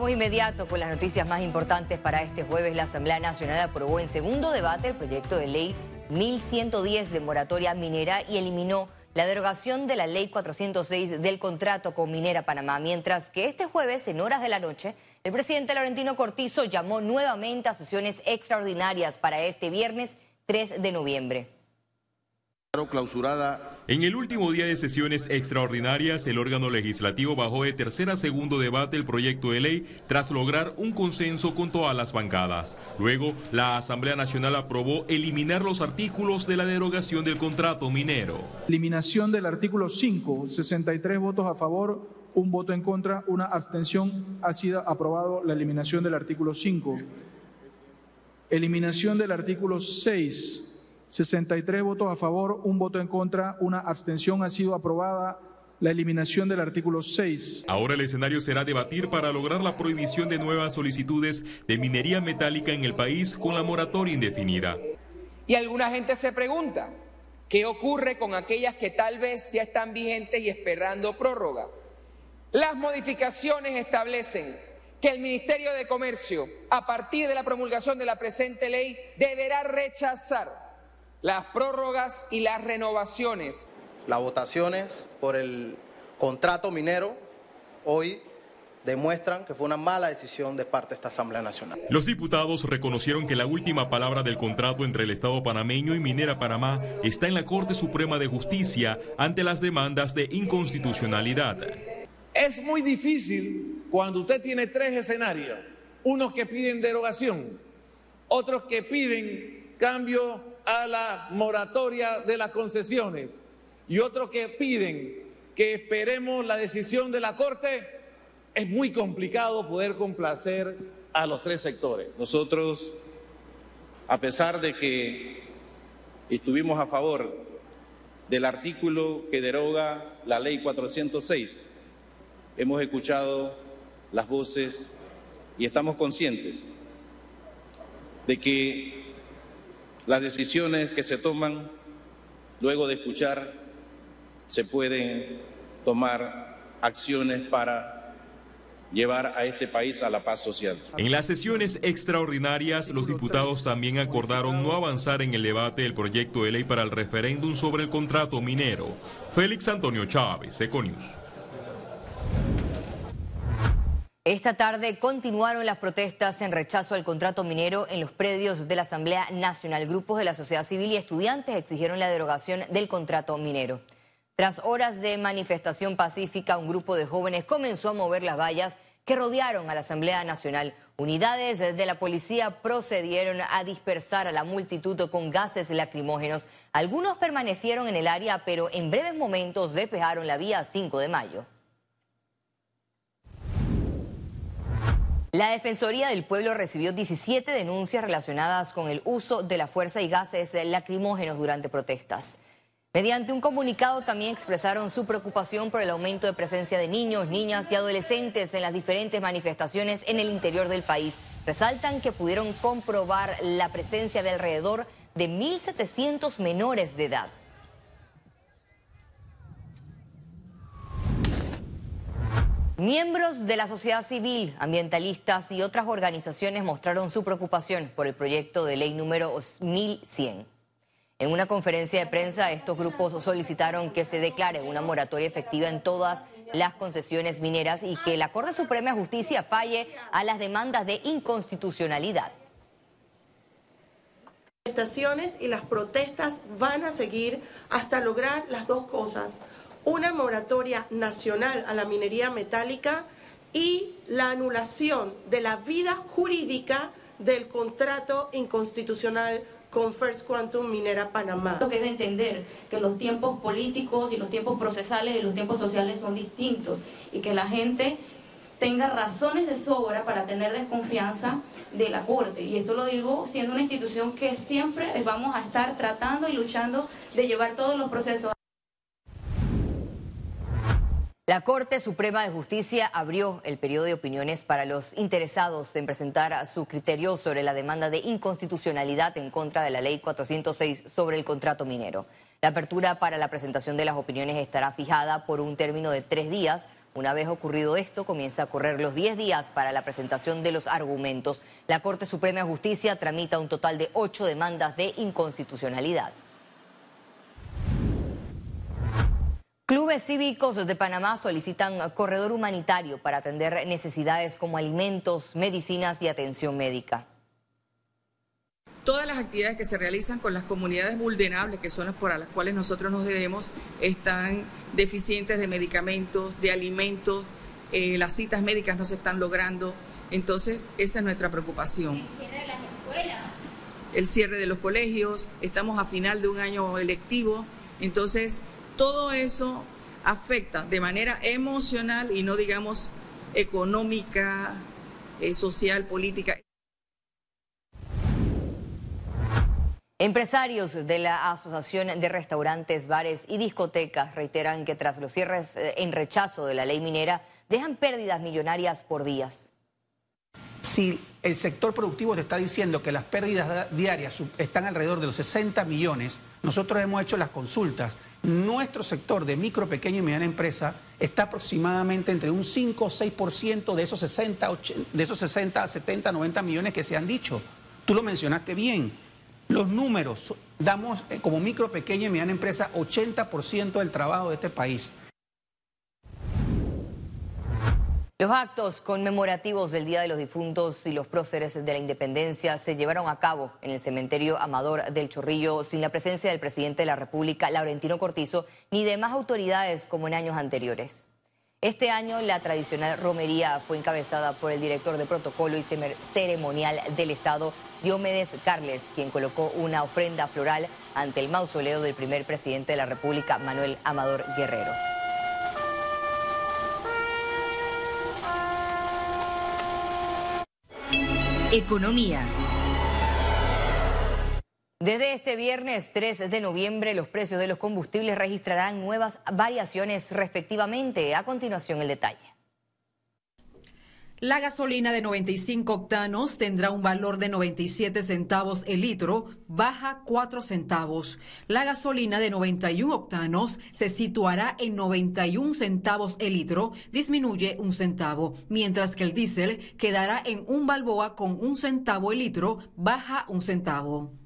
Inmediato con las noticias más importantes para este jueves. La Asamblea Nacional aprobó en segundo debate el proyecto de ley 1110 de moratoria minera y eliminó la derogación de la ley 406 del contrato con Minera Panamá, mientras que este jueves, en horas de la noche, el presidente Laurentino Cortizo llamó nuevamente a sesiones extraordinarias para este viernes 3 de noviembre. Clausurada en el último día de sesiones extraordinarias, el órgano legislativo bajó de tercera a segundo debate el proyecto de ley tras lograr un consenso con todas las bancadas. Luego, la Asamblea Nacional aprobó eliminar los artículos de la derogación del contrato minero. Eliminación del artículo 5, 63 votos a favor, un voto en contra, una abstención. Ha sido aprobado la eliminación del artículo 5. Eliminación del artículo 6. 63 votos a favor, un voto en contra, una abstención ha sido aprobada la eliminación del artículo 6. Ahora el escenario será debatir para lograr la prohibición de nuevas solicitudes de minería metálica en el país con la moratoria indefinida. Y alguna gente se pregunta, ¿qué ocurre con aquellas que tal vez ya están vigentes y esperando prórroga? Las modificaciones establecen que el Ministerio de Comercio, a partir de la promulgación de la presente ley, deberá rechazar las prórrogas y las renovaciones. Las votaciones por el contrato minero hoy demuestran que fue una mala decisión de parte de esta Asamblea Nacional. Los diputados reconocieron que la última palabra del contrato entre el Estado panameño y Minera Panamá está en la Corte Suprema de Justicia ante las demandas de inconstitucionalidad. Es muy difícil cuando usted tiene tres escenarios, unos que piden derogación, otros que piden cambio a la moratoria de las concesiones y otros que piden que esperemos la decisión de la Corte, es muy complicado poder complacer a los tres sectores. Nosotros, a pesar de que estuvimos a favor del artículo que deroga la ley 406, hemos escuchado las voces y estamos conscientes de que las decisiones que se toman luego de escuchar se pueden tomar acciones para llevar a este país a la paz social. En las sesiones extraordinarias, los diputados también acordaron no avanzar en el debate del proyecto de ley para el referéndum sobre el contrato minero. Félix Antonio Chávez, Econius. Esta tarde continuaron las protestas en rechazo al contrato minero en los predios de la Asamblea Nacional. Grupos de la sociedad civil y estudiantes exigieron la derogación del contrato minero. Tras horas de manifestación pacífica, un grupo de jóvenes comenzó a mover las vallas que rodearon a la Asamblea Nacional. Unidades de la policía procedieron a dispersar a la multitud con gases lacrimógenos. Algunos permanecieron en el área, pero en breves momentos despejaron la vía 5 de mayo. La Defensoría del Pueblo recibió 17 denuncias relacionadas con el uso de la fuerza y gases lacrimógenos durante protestas. Mediante un comunicado también expresaron su preocupación por el aumento de presencia de niños, niñas y adolescentes en las diferentes manifestaciones en el interior del país. Resaltan que pudieron comprobar la presencia de alrededor de 1.700 menores de edad. Miembros de la sociedad civil, ambientalistas y otras organizaciones mostraron su preocupación por el proyecto de ley número 1100. En una conferencia de prensa, estos grupos solicitaron que se declare una moratoria efectiva en todas las concesiones mineras y que la Corte Suprema de Justicia falle a las demandas de inconstitucionalidad. Las y las protestas van a seguir hasta lograr las dos cosas una moratoria nacional a la minería metálica y la anulación de la vida jurídica del contrato inconstitucional con First Quantum Minera Panamá. Lo que es de entender que los tiempos políticos y los tiempos procesales y los tiempos sociales son distintos y que la gente tenga razones de sobra para tener desconfianza de la Corte. Y esto lo digo siendo una institución que siempre vamos a estar tratando y luchando de llevar todos los procesos. La Corte Suprema de Justicia abrió el periodo de opiniones para los interesados en presentar su criterio sobre la demanda de inconstitucionalidad en contra de la Ley 406 sobre el contrato minero. La apertura para la presentación de las opiniones estará fijada por un término de tres días, Una vez ocurrido esto, comienza a correr los 10 días para la presentación de los argumentos. La Corte Suprema de Justicia tramita un total de ocho demandas de inconstitucionalidad. Clubes cívicos de Panamá solicitan corredor humanitario para atender necesidades como alimentos, medicinas y atención médica. Todas las actividades que se realizan con las comunidades vulnerables, que son las por las cuales nosotros nos debemos, están deficientes de medicamentos, de alimentos, eh, las citas médicas no se están logrando. Entonces, esa es nuestra preocupación. El cierre de las escuelas. El cierre de los colegios, estamos a final de un año electivo. Entonces, todo eso afecta de manera emocional y no digamos económica, eh, social, política. Empresarios de la Asociación de Restaurantes, Bares y Discotecas reiteran que tras los cierres eh, en rechazo de la ley minera dejan pérdidas millonarias por días. Si el sector productivo te está diciendo que las pérdidas diarias están alrededor de los 60 millones, nosotros hemos hecho las consultas. Nuestro sector de micro, pequeño y mediana empresa está aproximadamente entre un 5 o 6% de esos 60, de esos 60, 70, 90 millones que se han dicho. Tú lo mencionaste bien. Los números, damos eh, como micro, pequeña y mediana empresa 80% del trabajo de este país. Los actos conmemorativos del Día de los Difuntos y los próceres de la Independencia se llevaron a cabo en el cementerio Amador del Chorrillo sin la presencia del presidente de la República, Laurentino Cortizo, ni demás autoridades como en años anteriores. Este año la tradicional romería fue encabezada por el director de protocolo y ceremonial del Estado, Diomedes Carles, quien colocó una ofrenda floral ante el mausoleo del primer presidente de la República, Manuel Amador Guerrero. Economía. Desde este viernes 3 de noviembre los precios de los combustibles registrarán nuevas variaciones respectivamente. A continuación el detalle. La gasolina de 95 octanos tendrá un valor de 97 centavos el litro, baja 4 centavos. La gasolina de 91 octanos se situará en 91 centavos el litro, disminuye un centavo, mientras que el diésel quedará en un balboa con un centavo el litro, baja un centavo.